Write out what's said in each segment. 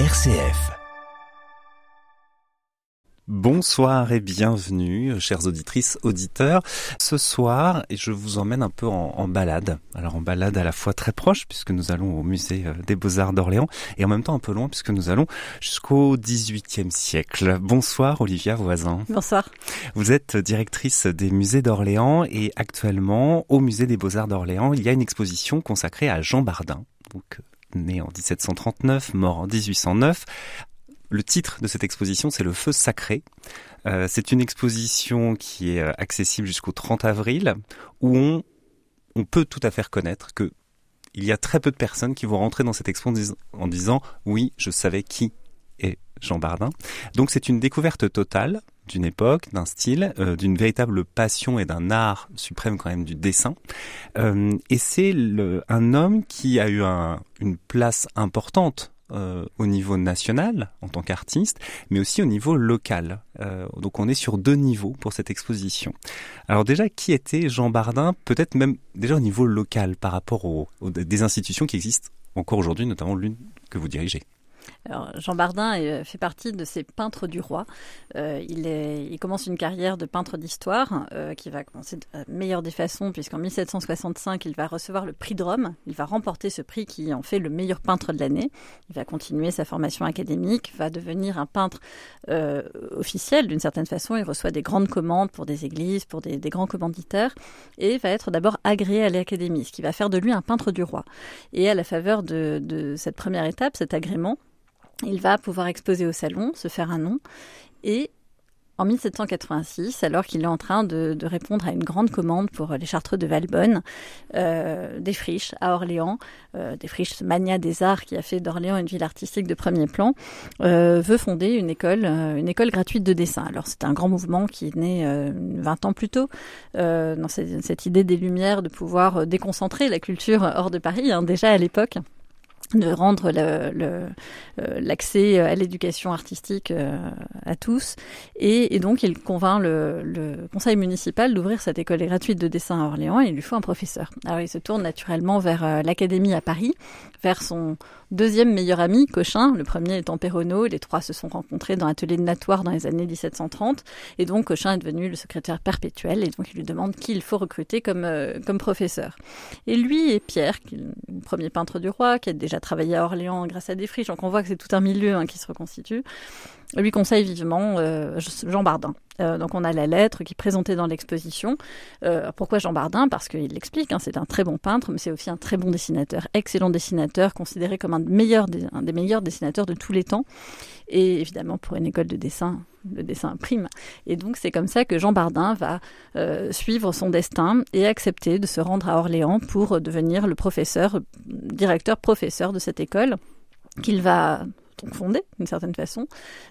RCF. Bonsoir et bienvenue, chères auditrices, auditeurs. Ce soir, je vous emmène un peu en, balade. Alors en balade à la fois très proche, puisque nous allons au musée euh, des Beaux-Arts d'Orléans, et en même temps un peu loin, puisque nous allons jusqu'au XVIIIe siècle. Bonsoir Olivia Voisin. Bonsoir. Vous êtes directrice des musées d'Orléans, et actuellement, au musée des Beaux-Arts d'Orléans, il y a une exposition consacrée à Jean Bardin. Donc, né en 1739, mort en 1809, le titre de cette exposition, c'est Le Feu Sacré. Euh, c'est une exposition qui est euh, accessible jusqu'au 30 avril, où on, on peut tout à fait reconnaître que il y a très peu de personnes qui vont rentrer dans cette expo en, disant oui, je savais qui est Jean Bardin. Donc c'est une découverte totale d'une époque, d'un style, euh, d'une véritable passion et d'un art suprême quand même du dessin. et c'est un homme qui a eu une place importante euh, au niveau national en tant qu'artiste, mais aussi au niveau local. Euh, donc on est sur deux niveaux pour cette exposition. Alors déjà, qui était Jean Bardin Peut-être même déjà au niveau local par rapport aux des institutions qui existent encore aujourd'hui, notamment l'une que vous dirigez? Jean Bardin euh, fait partie de ces peintres du roi. Euh, il, commence une carrière de peintre d'histoire euh, qui va commencer de la meilleure des façons, puisqu'en 1765, il va recevoir le prix de Rome. Il va remporter ce prix qui en fait le meilleur peintre de l'année. Il va continuer sa formation académique, va devenir un peintre officiel d'une certaine façon. Il reçoit des grandes commandes pour des églises, pour des, grands commanditaires, et va être d'abord agréé à l'académie, ce qui va faire de lui un peintre du roi. Et à la faveur de cette première étape, cet agrément, il va pouvoir exposer au salon, se faire un nom, et en 1786, alors qu'il est en train de, répondre à une grande commande pour les Chartreux de Valbonne, euh, des friches à Orléans, euh, des friches mania des arts qui a fait d'Orléans une ville artistique de premier plan, euh, veut fonder une école, une école gratuite de dessin. Alors c'est un grand mouvement qui est né 20 ans plus tôt dans cette, idée des Lumières de pouvoir déconcentrer la culture hors de Paris, hein, déjà à l'époque de rendre euh, l'accès à l'éducation artistique euh, à tous. Et, donc, il convainc le, conseil municipal d'ouvrir cette école gratuite de dessin à Orléans et il lui faut un professeur. Alors, il se tourne naturellement vers euh, l'académie à Paris, vers son deuxième meilleur ami, Cochin, le premier étant Perronneau. Les trois se sont rencontrés dans l'atelier de Natoire dans les années 1730. Et donc, Cochin est devenu le secrétaire perpétuel et donc il lui demande qui il faut recruter comme, comme professeur. Et lui et Pierre, premier peintre du roi, qui est déjà travaillé à Orléans grâce à des friches, donc on voit que c'est tout un milieu hein, qui se reconstitue, lui conseille vivement euh, Jean Bardin. Euh, donc on a la lettre qui est présentée dans l'exposition. Euh, pourquoi Jean Bardin? Parce qu'il l'explique, hein, c'est un très bon peintre, mais c'est aussi un très bon dessinateur, excellent dessinateur, considéré comme un, des meilleurs dessinateurs de tous les temps. Et évidemment, pour une école de dessin, le dessin prime. Et donc c'est comme ça que Jean Bardin va suivre son destin et accepter de se rendre à Orléans pour devenir le professeur, directeur professeur de cette école qu'il va fondé d'une certaine façon,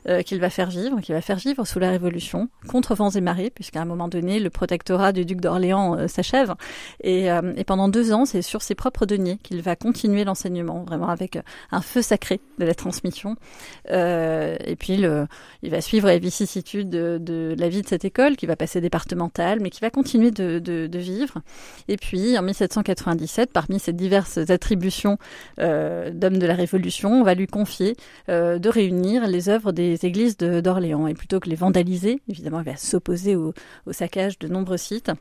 euh, qu'il va faire vivre, qu'il va faire vivre sous la Révolution, contre vents et marées, puisqu'à un moment donné, le protectorat du duc d'Orléans euh, s'achève. Et, euh, et, pendant deux ans, c'est sur ses propres deniers qu'il va continuer l'enseignement, vraiment avec un feu sacré de la transmission. et puis, il va suivre les vicissitudes de, de, la vie de cette école, qui va passer départementale, mais qui va continuer de, de, de vivre. Et puis, en 1797, parmi ses diverses attributions d'homme de la Révolution, on va lui confier euh, de réunir les œuvres des églises d'Orléans. Et plutôt que les vandaliser, évidemment, il va s'opposer au, au saccage de nombreux sites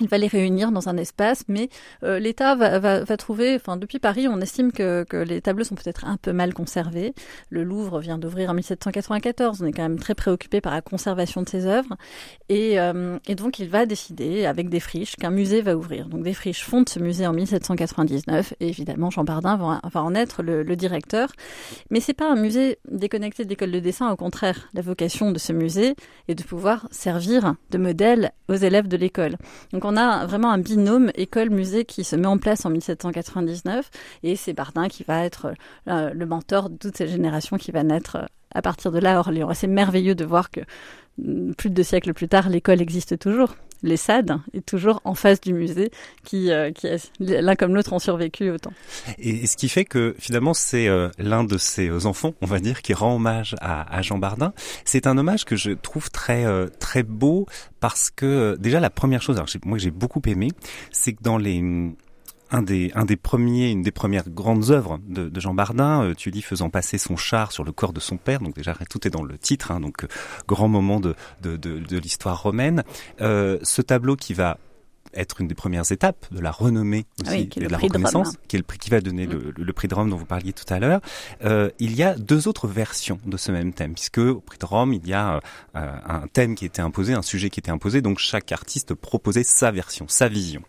il va les réunir dans un espace, mais euh, l'État va, trouver, enfin depuis Paris, on estime que, les tableaux sont peut-être un peu mal conservés. Le Louvre vient d'ouvrir en 1794, on est quand même très préoccupé par la conservation de ses œuvres, et, euh, et donc il va décider, avec des friches, qu'un musée va ouvrir. Donc des friches fondent ce musée en 1799, et évidemment Jean Bardin va, en être le, directeur. Mais c'est pas un musée déconnecté de l'école de dessin, au contraire, la vocation de ce musée est de pouvoir servir de modèle aux élèves de l'école. On a vraiment un binôme école-musée qui se met en place en 1799 et c'est Bardin qui va être euh, le mentor de toute cette génération qui va naître euh, à partir de là à Orléans. c'est merveilleux de voir que mm, plus de deux siècles plus tard, l'école existe toujours. Les SAD est toujours en face du musée, qui, euh, qui l'un comme l'autre ont survécu autant. Et, ce qui fait que finalement c'est euh, l'un de ses enfants, on va dire, qui rend hommage à, Jean Bardin. C'est un hommage que je trouve très euh, très beau parce que déjà la première chose, alors moi j'ai beaucoup aimé, c'est que dans les un des, un des premiers, une des premières grandes œuvres de, Jean Bardin, euh, faisant passer son char sur le corps de son père. Donc déjà, tout est dans le titre, hein, donc euh, grand moment de, de, de, de l'histoire romaine. Euh, ce tableau qui va être une des premières étapes de la renommée ah aussi et de la reconnaissance, qui est le prix qui va donner le, mm. le, prix de Rome dont vous parliez tout à l'heure. Euh, il y a deux autres versions de ce même thème, puisque au prix de Rome, il y a euh, un thème qui était imposé, un sujet qui était imposé, donc chaque artiste proposait sa version, sa vision.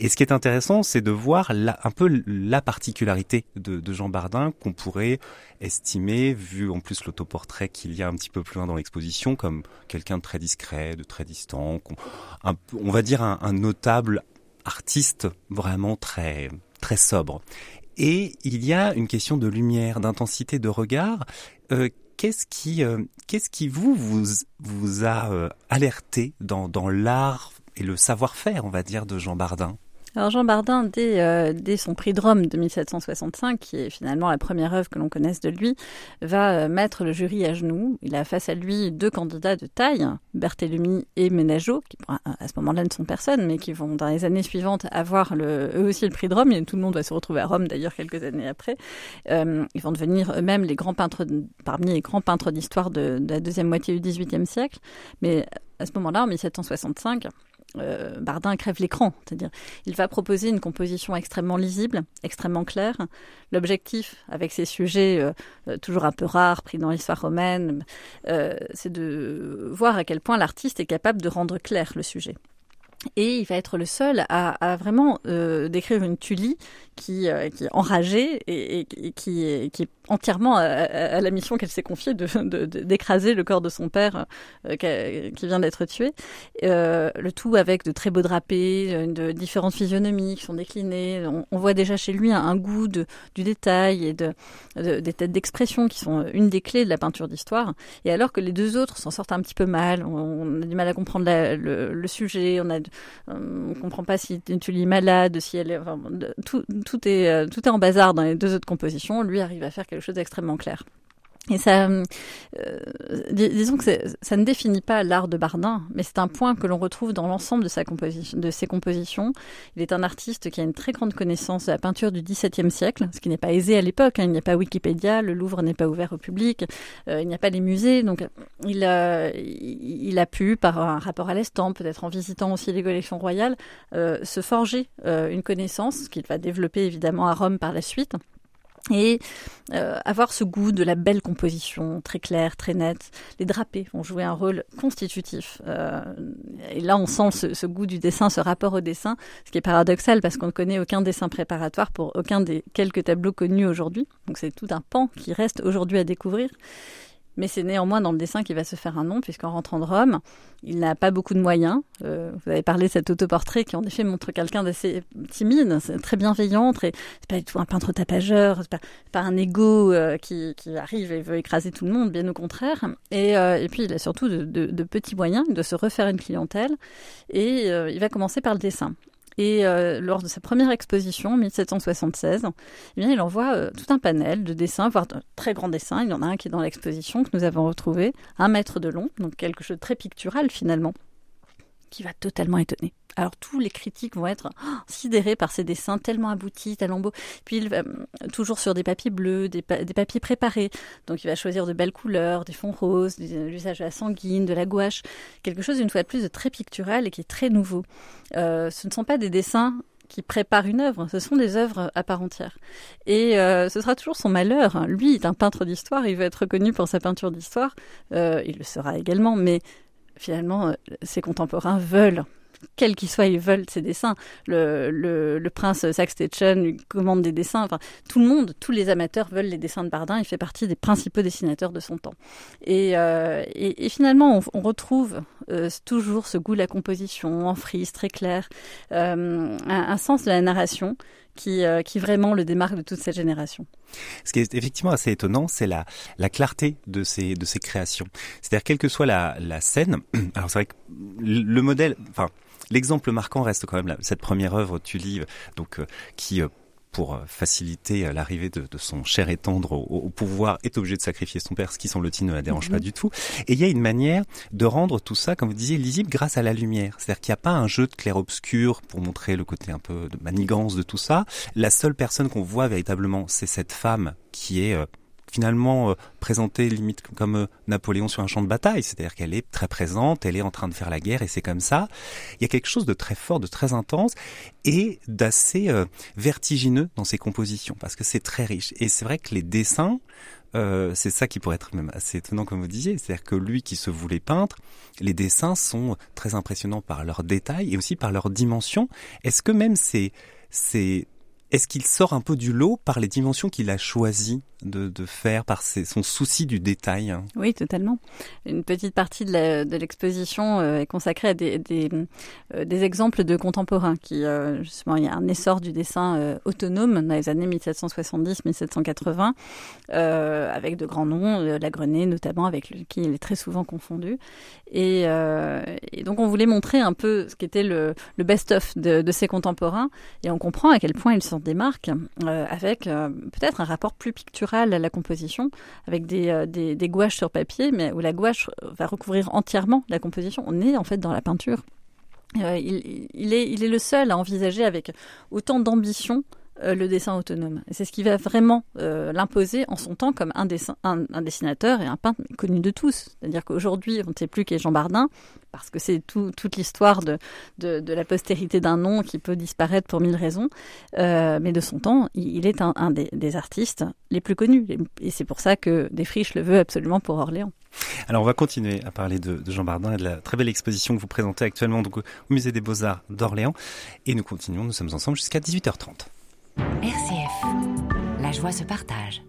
Et ce qui est intéressant, c'est de voir la, un peu la particularité de, de Jean Bardin qu'on pourrait estimer, vu en plus l'autoportrait qu'il y a un petit peu plus loin dans l'exposition, comme quelqu'un de très discret, de très distant, on, va dire un, un notable artiste vraiment très très sobre. Et il y a une question de lumière, d'intensité de regard. Euh, qu'est-ce qui, euh, qu'est-ce qui vous vous, vous a euh, alerté dans, dans l'art et le savoir-faire, on va dire, de Jean Bardin? Alors Jean Bardin, dès, euh, dès, son prix de Rome de 1765, qui est finalement la première œuvre que l'on connaisse de lui, va euh, mettre le jury à genoux. Il a face à lui deux candidats de taille, Berthélemy et Ménageot, qui à ce moment-là ne sont personne, mais qui vont dans les années suivantes avoir eux aussi le prix de Rome. Et tout le monde va se retrouver à Rome d'ailleurs quelques années après. Euh, ils vont devenir eux-mêmes les grands peintres, parmi les grands peintres d'histoire de, de la deuxième moitié du XVIIIe siècle. Mais à ce moment-là, en 1765, euh, Bardin crève l'écran, c'est-à-dire il va proposer une composition extrêmement lisible, extrêmement claire. L'objectif, avec ces sujets euh, euh, toujours un peu rares pris dans l'histoire romaine, c'est de voir à quel point l'artiste est capable de rendre clair le sujet. Et il va être le seul à, vraiment décrire une Tully qui, est enragée et, qui est entièrement à, la mission qu'elle s'est confiée de, d'écraser le corps de son père euh, qui vient d'être tué. Euh, le tout avec de très beaux drapés, de différentes physionomies qui sont déclinées. On, voit déjà chez lui un, goût de, du détail et de, des têtes d'expression qui sont une des clés de la peinture d'histoire. Et alors que les deux autres s'en sortent un petit peu mal, on, a du mal à comprendre le, sujet, on a, on comprend pas si tu lis malade, si elle est, tout est tout est en bazar dans les deux autres compositions. Lui arrive à faire quelque chose d'extrêmement clair. Et ça, euh, disons que ça ne définit pas l'art de Bardin, mais c'est un point que l'on retrouve dans l'ensemble de, ses compositions. Il est un artiste qui a une très grande connaissance de la peinture du XVIIe siècle, ce qui n'est pas aisé à l'époque. Hein. Il n'y a pas Wikipédia, le Louvre n'est pas ouvert au public, euh, il n'y a pas les musées, donc il a, pu, par un rapport à l'estampe, peut-être en visitant aussi les collections royales, euh, se forger une connaissance qu'il va développer évidemment à Rome par la suite et euh, avoir ce goût de la belle composition, très claire, très nette. Les drapés vont jouer un rôle constitutif. Euh, et là, on sent ce, ce, goût du dessin, ce rapport au dessin, ce qui est paradoxal parce qu'on ne connaît aucun dessin préparatoire pour aucun des quelques tableaux connus aujourd'hui. Donc c'est tout un pan qui reste aujourd'hui à découvrir mais c'est néanmoins dans le dessin qu'il va se faire un nom, puisqu'en rentrant de Rome, il n'a pas beaucoup de moyens. Euh, vous avez parlé de cet autoportrait qui en effet montre quelqu'un d'assez timide, très bienveillant, très, c'est pas du tout un peintre tapageur, c'est pas, pas un ego euh, qui, arrive et veut écraser tout le monde, bien au contraire. Et, euh, puis il a surtout de, de, de, petits moyens, de se refaire une clientèle, et euh, il va commencer par le dessin. Et euh, lors de sa première exposition en 1776, eh bien, il envoie euh, tout un panel de dessins, voire de très grands dessins. Il y en a un qui est dans l'exposition que nous avons retrouvé, un mètre de long, donc quelque chose de très pictural finalement, qui va totalement étonner. Alors tous les critiques vont être oh, sidérés par ces dessins tellement aboutis, tellement beaux. Puis il va hum, toujours sur des papiers bleus, des, papiers préparés. Donc il va choisir de belles couleurs, des fonds roses, l'usage de la sanguine, de la gouache, quelque chose une fois de plus de très pictural et qui est très nouveau. Euh, ce ne sont pas des dessins qui préparent une œuvre, ce sont des œuvres à part entière. Et euh, ce sera toujours son malheur. Lui est un peintre d'histoire, il veut être reconnu pour sa peinture d'histoire, euh, il le sera également, mais finalement, ses contemporains veulent quels qu'ils soient, ils veulent ces dessins. Le, prince Saxe commande des dessins. Enfin, tout le monde, tous les amateurs veulent les dessins de Bardin. Il fait partie des principaux dessinateurs de son temps. Et, euh, finalement, on, retrouve euh, toujours ce goût de la composition en frise, très clair, euh, un, sens de la narration qui, euh, qui vraiment le démarque de toute cette génération. Ce qui est effectivement assez étonnant, c'est la, la clarté de ces, créations. C'est-à-dire, quelle que soit la, scène, alors c'est vrai que le modèle, enfin, L'exemple marquant reste quand même cette première œuvre, tu donc euh, qui euh, pour euh, faciliter euh, l'arrivée de, son cher et tendre au, pouvoir, est obligé de sacrifier son père, ce qui semble-t-il ne la dérange pas mhm. du tout. Et il y a une manière de rendre tout ça, comme vous disiez, lisible grâce à la lumière. C'est-à-dire qu'il n'y a pas un jeu de clair-obscur pour montrer le côté un peu de manigance de tout ça. La seule personne qu'on voit véritablement, c'est cette femme qui est finalement euh, présentée limite comme euh, Napoléon sur un champ de bataille, c'est-à-dire qu'elle est très présente, elle est en train de faire la guerre et c'est comme ça. Il y a quelque chose de très fort, de très intense et d'assez euh, vertigineux dans ses compositions parce que c'est très riche. Et c'est vrai que les dessins, c'est ça qui pourrait être même assez étonnant comme vous disiez, c'est-à-dire que lui qui se voulait peintre, les dessins sont très impressionnants par leurs détails et aussi par leur dimension. Est-ce que même c'est c'est est-ce qu'il sort un peu du lot par les dimensions qu'il a choisi de, faire, par son souci du détail Oui, totalement. Une petite partie de l'exposition euh, est consacrée à euh, des, exemples de contemporains. Qui, euh, justement, il y a un essor du dessin autonome dans les années 1770-1780, avec de grands noms, la Grenée notamment, avec qui il est très souvent confondu. Et, donc, on voulait montrer un peu ce qu'était le, le best-of de, de, ces contemporains, et on comprend à quel point ils marques euh, avec peut-être un rapport plus pictural à la composition, avec des, euh, des, des, gouaches sur papier, mais où la gouache va recouvrir entièrement la composition. On est en fait dans la peinture. il, il, est, il est le seul à envisager avec autant d'ambition euh, le dessin autonome. C'est ce qui va vraiment euh, l'imposer en son temps comme un, dessin, un, dessinateur et un peintre connu de tous. C'est-à-dire qu'aujourd'hui, on ne sait plus qui est Jean Bardin, parce que c'est toute l'histoire de, la postérité d'un nom qui peut disparaître pour mille raisons. Euh, mais de son temps, il, est un, des, artistes les plus connus. Et c'est pour ça que Desfriches le veut absolument pour Orléans. Alors on va continuer à parler de, Jean Bardin et de la très belle exposition que vous présentez actuellement au Musée des Beaux-Arts d'Orléans. Et nous continuons, nous sommes ensemble jusqu'à 18h30. RCF, la joie se partage.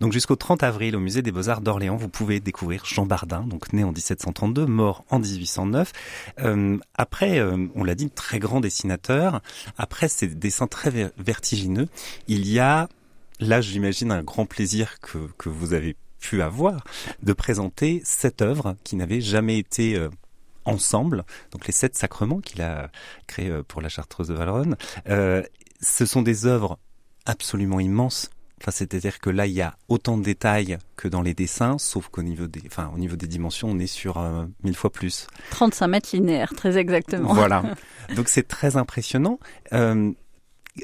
Donc jusqu'au 30 avril au musée des Beaux-Arts d'Orléans, vous pouvez découvrir Jean Bardin, donc né en 1732, mort en 1809. Euh, après, euh, on l'a dit, très grand dessinateur. Après ces dessins très vertigineux, il y a, là j'imagine, un grand plaisir que, que vous avez pu avoir de présenter cette œuvre qui n'avait jamais été euh, ensemble, donc les sept sacrements qu'il a créés pour la Chartreuse de Valoronne. Euh, ce sont des œuvres absolument immenses. Enfin, c'est-à-dire que là, il y a autant de détails que dans les dessins, sauf qu'au niveau des, enfin, au niveau des dimensions, on est sur euh, mille fois plus. 35 mètres linéaires, très exactement. Voilà. Donc c'est très impressionnant. Euh,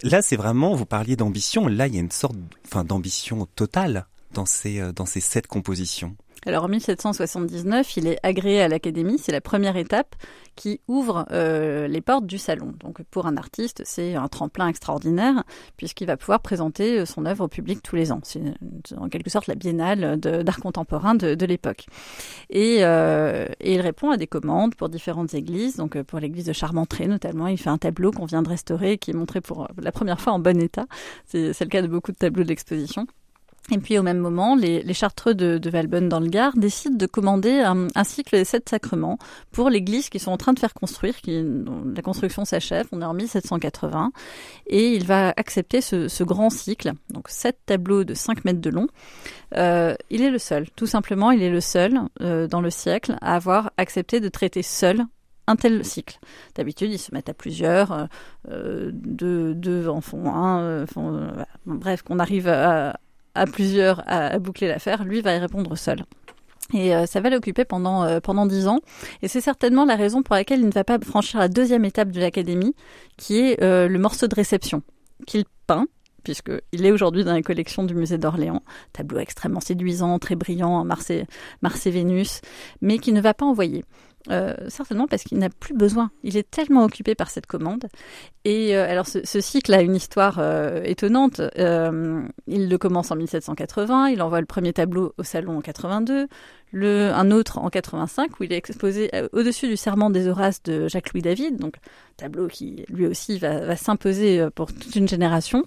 là, c'est vraiment, vous parliez d'ambition. Là, il y a une sorte, enfin, d'ambition totale dans ces, euh, dans ces sept compositions. Alors en 1779, il est agréé à l'Académie. C'est la première étape qui ouvre euh, les portes du salon. Donc pour un artiste, c'est un tremplin extraordinaire puisqu'il va pouvoir présenter euh, son œuvre au public tous les ans. C'est en quelque sorte la biennale d'art contemporain de, l'époque. Et, euh, et, il répond à des commandes pour différentes églises. Donc pour l'église de Charmentré notamment, il fait un tableau qu'on vient de restaurer qui est montré pour la première fois en bon état. C'est le cas de beaucoup de tableaux de l'exposition. Et puis au même moment, les, chartreux de, Valbonne dans le Gard décident de commander un, cycle des sept sacrements pour l'église qu'ils sont en train de faire construire, qui, la construction s'achève, on est en 1780, et il va accepter ce, grand cycle, donc sept tableaux de 5 mètres de long. Euh, il est le seul, tout simplement, il est le seul euh, dans le siècle à avoir accepté de traiter seul un tel cycle. D'habitude, ils se mettent à plusieurs, euh, deux, en font un, bref, qu'on arrive à à plusieurs à, boucler l'affaire, lui va y répondre seul. Et euh, ça va l'occuper pendant euh, pendant dix ans. Et c'est certainement la raison pour laquelle il ne va pas franchir la deuxième étape de l'académie, qui est euh, le morceau de réception qu'il peint puisqu'il est aujourd'hui dans les collections du musée d'Orléans. Tableau extrêmement séduisant, très brillant, Mars et, Mars et Vénus, mais qui ne va pas envoyer. Euh, certainement parce qu'il n'a plus besoin. Il est tellement occupé par cette commande. Et euh, alors ce, cycle a une histoire euh, étonnante. il le commence en 1780, il envoie le premier tableau au salon en 82, le, un autre en 85 où il est exposé au-dessus du serment des Horaces de Jacques-Louis David, donc tableau qui lui aussi va s'imposer pour toute une génération.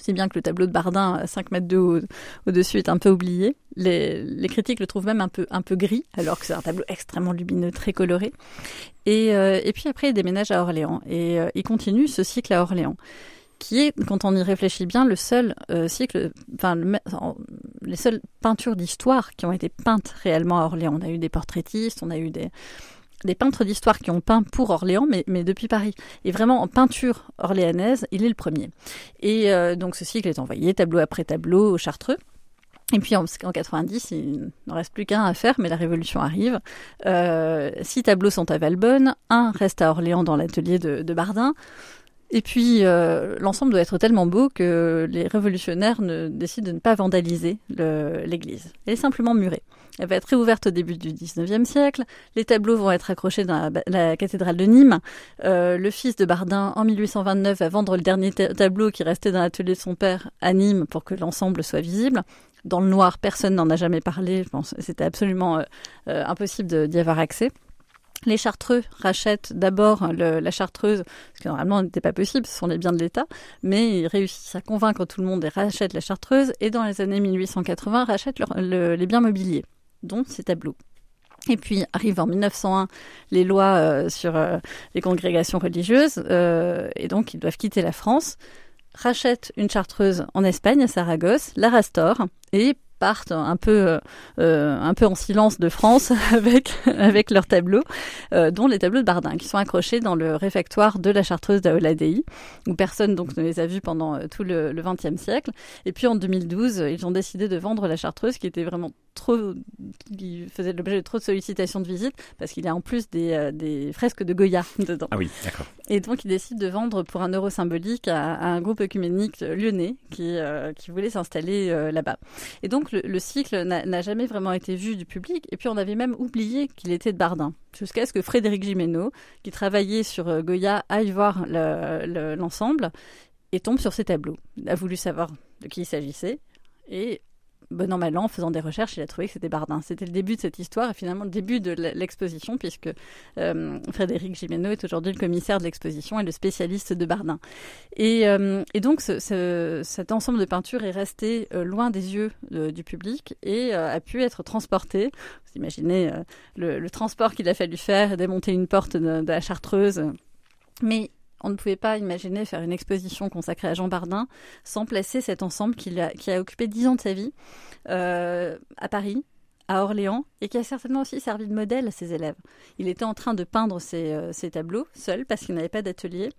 C'est bien que le tableau de Bardin à 5 mètres de haut au-dessus est un peu oublié. Les, critiques le trouvent même un peu, un peu gris, alors que c'est un tableau extrêmement lumineux, très coloré. Et, euh, et puis après, il déménage à Orléans. Et euh, il continue ce cycle à Orléans, qui est, quand on y réfléchit bien, le seul euh, cycle, enfin, les seules peintures d'histoire qui ont été peintes réellement à Orléans. On a eu des portraitistes, on a eu des, des peintres d'histoire qui ont peint pour Orléans, mais, depuis Paris. Et vraiment, en peinture orléanaise, il est le premier. Et euh, donc, ce cycle est envoyé tableau après tableau au Chartreux. Et puis en, en 90, il n'en reste plus qu'un à faire, mais la révolution arrive. Euh, six tableaux sont à Valbonne, un reste à Orléans dans l'atelier de, de, Bardin. Et puis euh, l'ensemble doit être tellement beau que les révolutionnaires ne, décident de ne pas vandaliser l'église. Elle est simplement murée. Elle va être réouverte au début du 19e siècle. Les tableaux vont être accrochés dans la, cathédrale de Nîmes. Euh, le fils de Bardin, en 1829, va vendre le dernier tableau qui restait dans l'atelier de son père à Nîmes pour que l'ensemble soit visible dans le noir, personne n'en a jamais parlé. Je pense c'était absolument euh, euh, impossible d'y avoir accès. Les Chartreux rachètent d'abord la Chartreuse, ce qui normalement n'était pas possible, ce sont les biens de l'État, mais ils réussissent à convaincre tout le monde et rachètent la Chartreuse, et dans les années 1880 rachètent les biens mobiliers, dont ces tableaux. Et puis arrivent en 1901 les lois euh, sur les congrégations religieuses, et donc ils doivent quitter la France rachètent une chartreuse en Espagne, à Saragosse, la restaurent et partent un peu, euh, un peu en silence de France avec, avec leurs tableaux, euh, dont les tableaux de Bardin, qui sont accrochés dans le réfectoire de la Chartreuse d'Aoladei, où personne donc ne les a vus pendant euh, tout le XXe siècle. Et puis en 2012, ils ont décidé de vendre la Chartreuse, qui était vraiment trop, qui faisait l'objet de trop de sollicitations de visite, parce qu'il y a en plus des, des fresques de Goya dedans. Ah oui, d'accord. Et donc ils décident de vendre pour un euro symbolique à, à un groupe œcuménique lyonnais qui, qui voulait s'installer là-bas. Et donc le, cycle n'a jamais vraiment été vu du public. Et puis on avait même oublié qu'il était de Bardin. Jusqu'à ce que Frédéric Gimeno, qui travaillait sur euh, Goya, aille voir l'ensemble et tombe sur ces tableaux. Il a voulu savoir de qui il s'agissait. Et bon an, mal an, en faisant des recherches, il a trouvé que c'était Bardin. C'était le début de cette histoire et finalement le début de l'exposition, puisque euh, Frédéric Gimeno est aujourd'hui le commissaire de l'exposition et le spécialiste de Bardin. Et, euh, donc ce, ce, cet ensemble de peintures est resté euh, loin des yeux du public et a pu être transporté. Vous imaginez le, le, transport qu'il a fallu faire, démonter une porte de, de la Chartreuse. Mais on ne pouvait pas imaginer faire une exposition consacrée à Jean Bardin sans placer cet ensemble qui a, occupé dix ans de sa vie euh, à Paris, à Orléans et qui a certainement aussi servi de modèle à ses élèves. Il était en train de peindre ses, euh, tableaux seul parce qu'il n'avait pas d'atelier,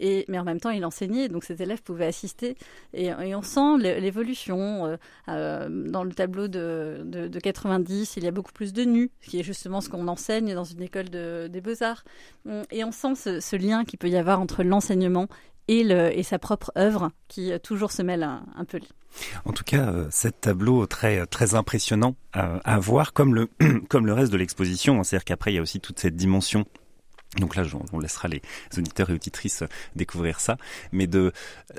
mais en même temps il enseignait, donc ses élèves pouvaient assister. Et, on sent l'évolution. Euh, euh, dans le tableau de, de, 90, il y a beaucoup plus de nus, ce qui est justement ce qu'on enseigne dans une école de, des beaux-arts. Et on sent ce, ce lien qu'il peut y avoir entre l'enseignement et, et sa propre œuvre qui toujours se mêle un, peu. En tout cas, euh, tableau très très impressionnant à, à voir, comme le comme le reste de l'exposition. C'est-à-dire qu'après, il y a aussi toute cette dimension donc là, on laissera les auditeurs et auditrices découvrir ça, mais de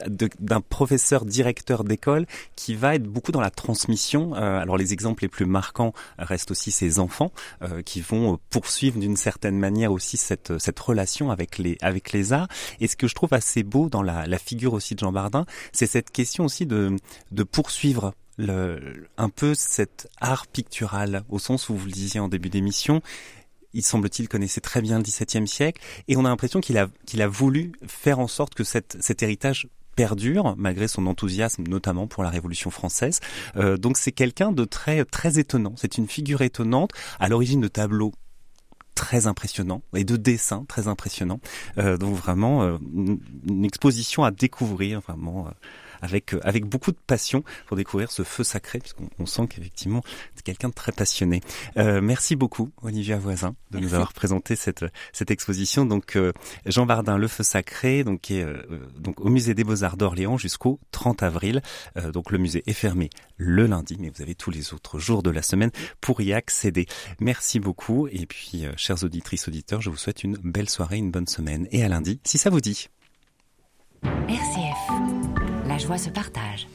d'un professeur directeur d'école qui va être beaucoup dans la transmission. Euh, alors les exemples les plus marquants restent aussi ses enfants euh, qui vont poursuivre d'une certaine manière aussi cette relation avec les arts. Et ce que je trouve assez beau dans la, figure aussi de Jean Bardin, c'est cette question aussi de poursuivre un peu cet art pictural, au sens où vous le disiez en début d'émission, il semble-t-il connaissait très bien le XVIIe siècle, et on a l'impression qu'il a, qu'il a voulu faire en sorte que cette, cet héritage perdure malgré son enthousiasme notamment pour la Révolution française. Euh, donc c'est quelqu'un de très très étonnant. C'est une figure étonnante à l'origine de tableaux très impressionnants et de dessins très impressionnants. Euh, donc vraiment euh, une exposition à découvrir vraiment. Euh, avec euh, avec beaucoup de passion pour découvrir ce feu sacré, puisqu'on sent qu'effectivement c'est quelqu'un de très passionné. Euh, merci beaucoup Olivia Voisin de nous avoir présenté cette cette exposition. Donc euh, Jean Bardin, le feu sacré, donc qui est donc au musée des Beaux Arts d'Orléans jusqu'au 30 avril. donc le musée est fermé le lundi, mais vous avez tous les autres jours de la semaine pour y accéder. Merci beaucoup et puis chers auditrices auditeurs, je vous souhaite une belle soirée, une bonne semaine et à lundi si ça vous dit. RCF. Joie se partage.